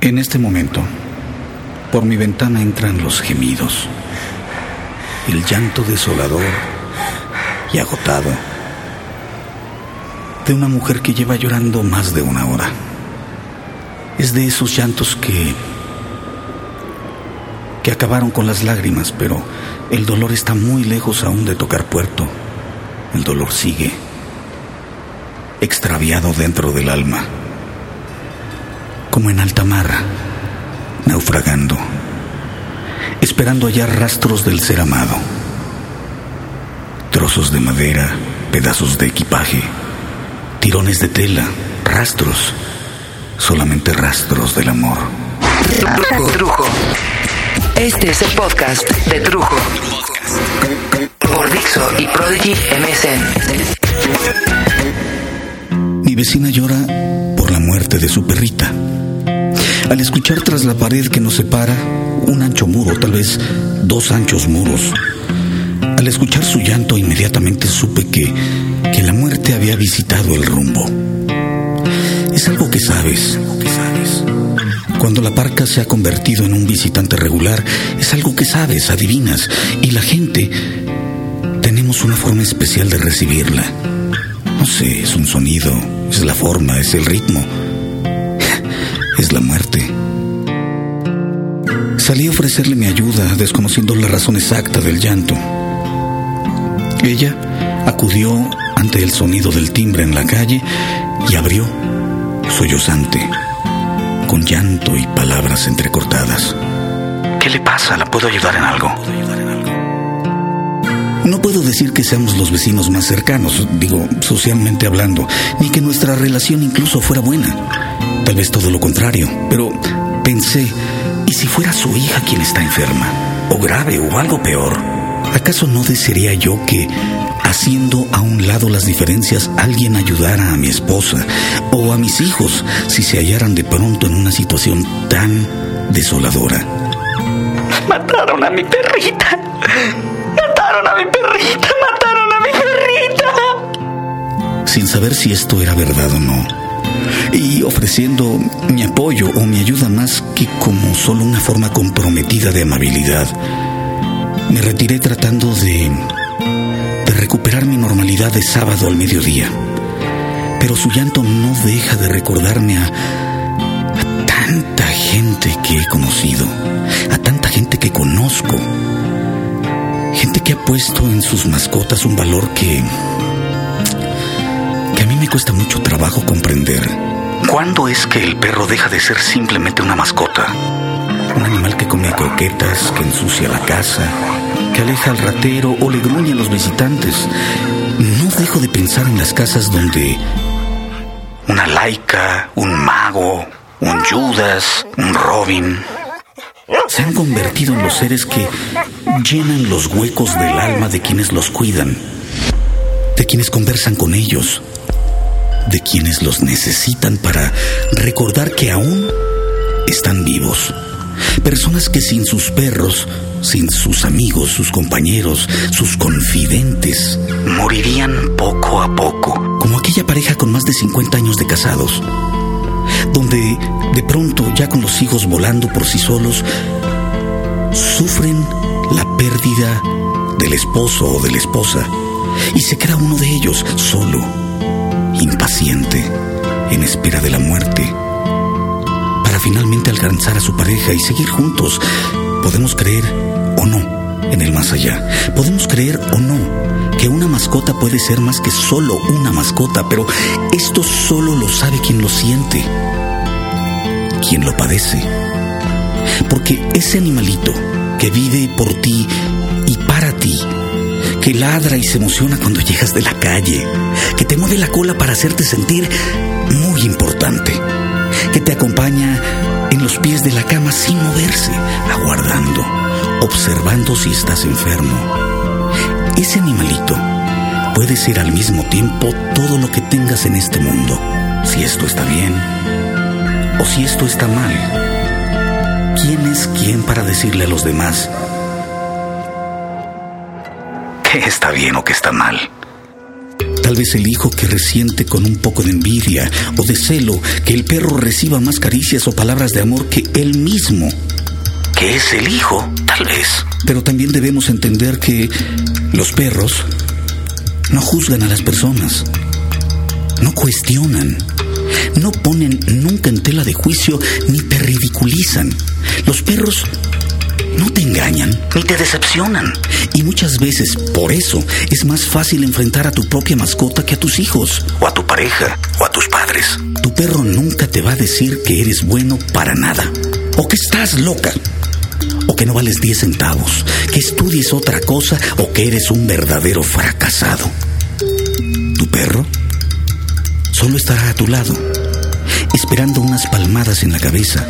En este momento, por mi ventana entran los gemidos, el llanto desolador y agotado de una mujer que lleva llorando más de una hora. Es de esos llantos que que acabaron con las lágrimas, pero el dolor está muy lejos aún de tocar puerto. El dolor sigue, extraviado dentro del alma, como en alta mar, naufragando, esperando hallar rastros del ser amado, trozos de madera, pedazos de equipaje, tirones de tela, rastros, solamente rastros del amor. Trujo. Este es el podcast de Trujo. Por Dixo y Prodigy MSN. Mi vecina llora por la muerte de su perrita. Al escuchar tras la pared que nos separa un ancho muro, tal vez dos anchos muros, al escuchar su llanto inmediatamente supe que, que la muerte había visitado el rumbo. Es algo que sabes, que sabes. Cuando la parca se ha convertido en un visitante regular, es algo que sabes, adivinas, y la gente tenemos una forma especial de recibirla. No sé, es un sonido, es la forma, es el ritmo, es la muerte. Salí a ofrecerle mi ayuda, desconociendo la razón exacta del llanto. Ella acudió ante el sonido del timbre en la calle y abrió, sollozante con llanto y palabras entrecortadas. ¿Qué le pasa? ¿La puedo ayudar en algo? No puedo decir que seamos los vecinos más cercanos, digo, socialmente hablando, ni que nuestra relación incluso fuera buena. Tal vez todo lo contrario, pero pensé, ¿y si fuera su hija quien está enferma? ¿O grave o algo peor? ¿Acaso no desearía yo que, haciendo a un lado las diferencias, alguien ayudara a mi esposa o a mis hijos si se hallaran de pronto en una situación tan desoladora? Mataron a mi perrita. Mataron a mi perrita. Mataron a mi perrita. Sin saber si esto era verdad o no. Y ofreciendo mi apoyo o mi ayuda más que como solo una forma comprometida de amabilidad me retiré tratando de, de recuperar mi normalidad de sábado al mediodía. Pero su llanto no deja de recordarme a, a tanta gente que he conocido, a tanta gente que conozco, gente que ha puesto en sus mascotas un valor que, mí me cuesta mucho trabajo comprender. ¿Cuándo es que el perro deja de ser simplemente una mascota? Un animal que come croquetas, que ensucia la casa, que aleja al ratero o le gruñe a los visitantes. No dejo de pensar en las casas donde una laica, un mago, un Judas, un Robin se han convertido en los seres que llenan los huecos del alma de quienes los cuidan, de quienes conversan con ellos, de quienes los necesitan para recordar que aún están vivos. Personas que sin sus perros, sin sus amigos, sus compañeros, sus confidentes, morirían poco a poco, como aquella pareja con más de 50 años de casados, donde de pronto, ya con los hijos volando por sí solos, sufren la pérdida del esposo o de la esposa y se queda uno de ellos solo, impaciente, en espera de la muerte para finalmente alcanzar a su pareja y seguir juntos. Podemos creer o no en el más allá. Podemos creer o no que una mascota puede ser más que solo una mascota, pero esto solo lo sabe quien lo siente, quien lo padece. Porque ese animalito que vive por ti y para ti, que ladra y se emociona cuando llegas de la calle, que te mueve la cola para hacerte sentir muy importante, que te acompaña en los pies de la cama sin moverse, aguardando, observando si estás enfermo. Ese animalito puede ser al mismo tiempo todo lo que tengas en este mundo, si esto está bien o si esto está mal. ¿Quién es quién para decirle a los demás qué está bien o qué está mal? Tal vez el hijo que resiente con un poco de envidia o de celo que el perro reciba más caricias o palabras de amor que él mismo. Que es el hijo, tal vez. Pero también debemos entender que los perros no juzgan a las personas, no cuestionan, no ponen nunca en tela de juicio ni te ridiculizan. Los perros no te engañan. Ni te decepcionan. Y muchas veces, por eso, es más fácil enfrentar a tu propia mascota que a tus hijos. O a tu pareja, o a tus padres. Tu perro nunca te va a decir que eres bueno para nada. O que estás loca. O que no vales 10 centavos. Que estudies otra cosa o que eres un verdadero fracasado. Tu perro solo estará a tu lado, esperando unas palmadas en la cabeza,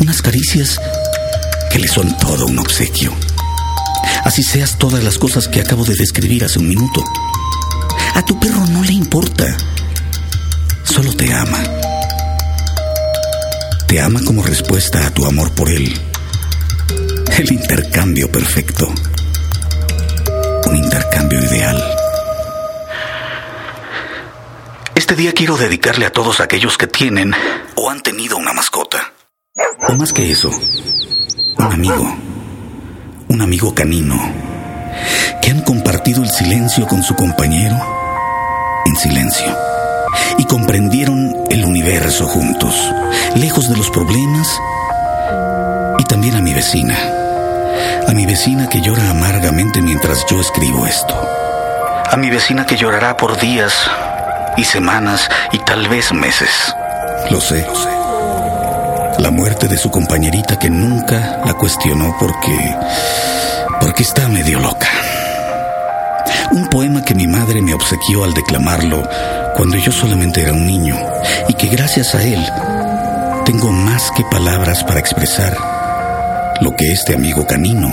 unas caricias que le son todo un obsequio. Así seas todas las cosas que acabo de describir hace un minuto. A tu perro no le importa. Solo te ama. Te ama como respuesta a tu amor por él. El intercambio perfecto. Un intercambio ideal. Este día quiero dedicarle a todos aquellos que tienen o han tenido una mascota. O más que eso, un amigo, un amigo canino, que han compartido el silencio con su compañero en silencio. Y comprendieron el universo juntos, lejos de los problemas. Y también a mi vecina, a mi vecina que llora amargamente mientras yo escribo esto, a mi vecina que llorará por días y semanas y tal vez meses. Lo sé, lo sé la muerte de su compañerita que nunca la cuestionó porque... porque está medio loca. Un poema que mi madre me obsequió al declamarlo cuando yo solamente era un niño y que gracias a él tengo más que palabras para expresar lo que este amigo canino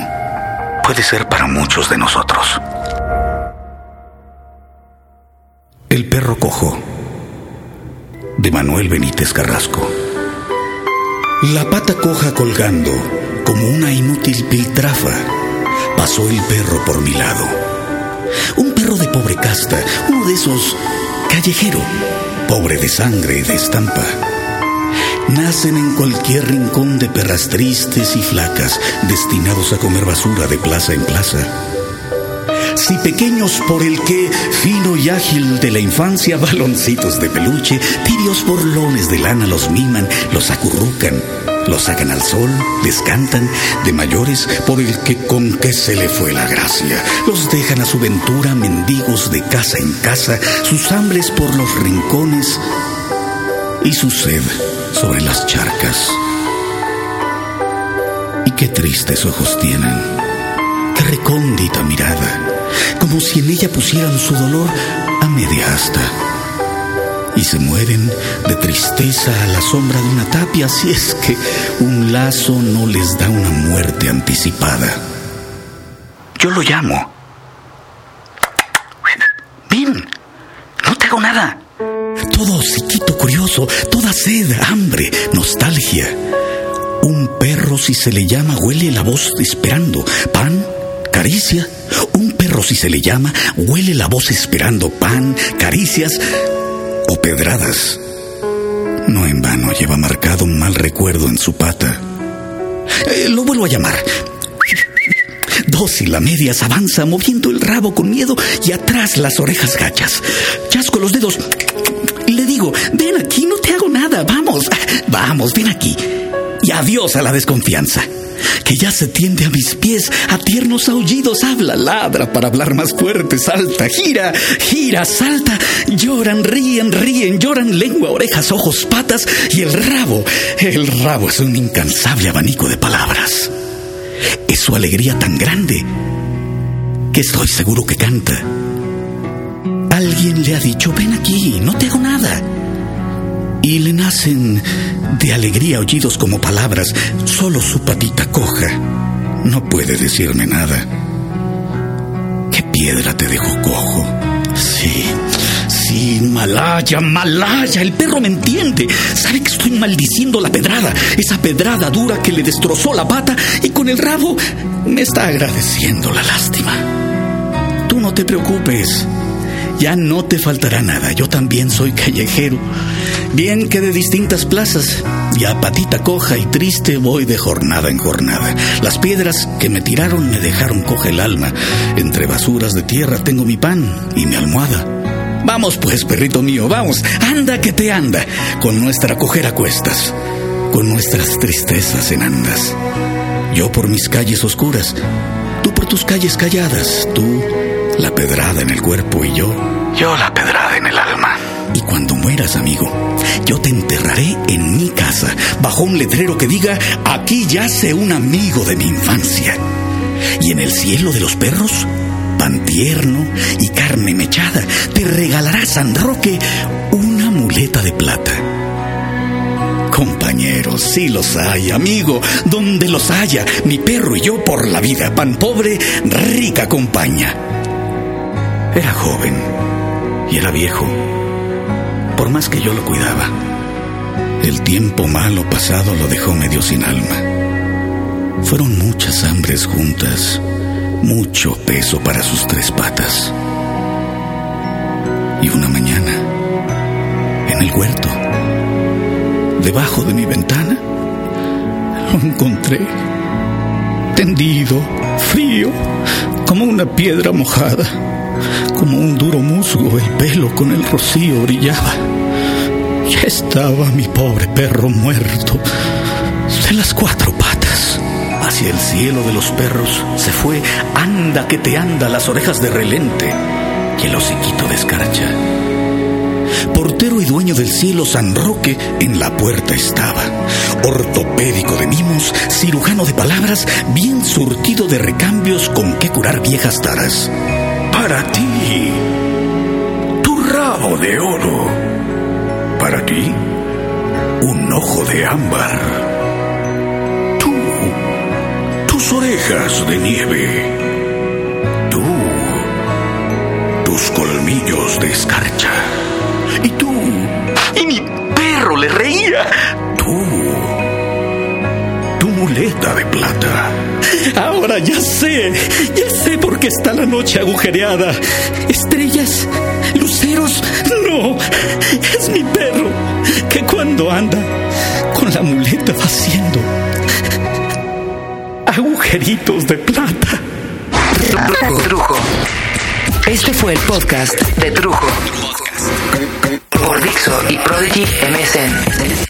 puede ser para muchos de nosotros. El perro cojo de Manuel Benítez Carrasco. La pata coja colgando, como una inútil piltrafa, pasó el perro por mi lado. Un perro de pobre casta, uno de esos callejero, pobre de sangre y de estampa. Nacen en cualquier rincón de perras tristes y flacas, destinados a comer basura de plaza en plaza. Si pequeños por el que, fino y ágil de la infancia, baloncitos de peluche, tibios borlones de lana los miman, los acurrucan, los sacan al sol, les cantan, de mayores por el que con que se le fue la gracia. Los dejan a su ventura mendigos de casa en casa, sus hambres por los rincones y su sed sobre las charcas. Y qué tristes ojos tienen, qué recóndita mirada como si en ella pusieran su dolor a media asta. Y se mueren de tristeza a la sombra de una tapia si es que un lazo no les da una muerte anticipada. Yo lo llamo. Ven, no te hago nada. Todo psiquito curioso, toda sed, hambre, nostalgia. Un perro si se le llama huele la voz esperando pan, caricia, un perro, si se le llama, huele la voz esperando pan, caricias o pedradas. No en vano lleva marcado un mal recuerdo en su pata. Eh, lo vuelvo a llamar. Dócil a medias avanza moviendo el rabo con miedo y atrás las orejas gachas. Chasco los dedos. Le digo, ven aquí, no te hago nada, vamos, vamos, ven aquí. Y adiós a la desconfianza que ya se tiende a mis pies, a tiernos aullidos habla, ladra para hablar más fuerte, salta, gira, gira, salta, lloran, ríen, ríen, lloran, lengua, orejas, ojos, patas y el rabo, el rabo es un incansable abanico de palabras. Es su alegría tan grande que estoy seguro que canta. Alguien le ha dicho, ven aquí, no te hago nada y le nacen de alegría oídos como palabras, solo su patita coja. No puede decirme nada. ¿Qué piedra te dejó cojo? Sí, sí, Malaya, Malaya, el perro me entiende. Sabe que estoy maldiciendo la pedrada, esa pedrada dura que le destrozó la pata y con el rabo me está agradeciendo la lástima. Tú no te preocupes. Ya no te faltará nada, yo también soy callejero. Bien que de distintas plazas, y a patita coja y triste voy de jornada en jornada. Las piedras que me tiraron me dejaron coja el alma. Entre basuras de tierra tengo mi pan y mi almohada. Vamos pues, perrito mío, vamos, anda que te anda, con nuestra cojera cuestas, con nuestras tristezas en andas. Yo por mis calles oscuras, tú por tus calles calladas, tú la pedrada en el cuerpo y yo, yo la pedrada en el alma. Y cuando mueras, amigo, yo te enterraré en mi casa, bajo un letrero que diga, aquí yace un amigo de mi infancia. Y en el cielo de los perros, pan tierno y carne mechada, te regalará San Roque una muleta de plata. Compañeros, sí los hay, amigo, donde los haya, mi perro y yo por la vida, pan pobre, rica compañía. Era joven y era viejo, por más que yo lo cuidaba. El tiempo malo pasado lo dejó medio sin alma. Fueron muchas hambres juntas, mucho peso para sus tres patas. Y una mañana, en el huerto, debajo de mi ventana, lo encontré, tendido, frío, como una piedra mojada, como un duro musgo, el pelo con el rocío brillaba. Ya estaba mi pobre perro muerto de las cuatro patas. Hacia el cielo de los perros se fue, anda que te anda las orejas de relente y el hociquito de escarcha. Portero y dueño del cielo San Roque en la puerta estaba. Ortopédico de mimos, cirujano de palabras, bien surtido de recambios con que curar viejas taras. Para ti, tu rabo de oro. Para ti, un ojo de ámbar. Tú, tus orejas de nieve. Tú, tus colmillos de escarcha. Y tú, Y mi perro le reía. tú, muleta de plata. Ahora ya sé, ya sé por qué está la noche agujereada. Estrellas, luceros, no, es mi perro que cuando anda con la muleta va haciendo agujeritos de plata. Trujo. Este fue el podcast de Trujo. Por Dixo y Prodigy MSN.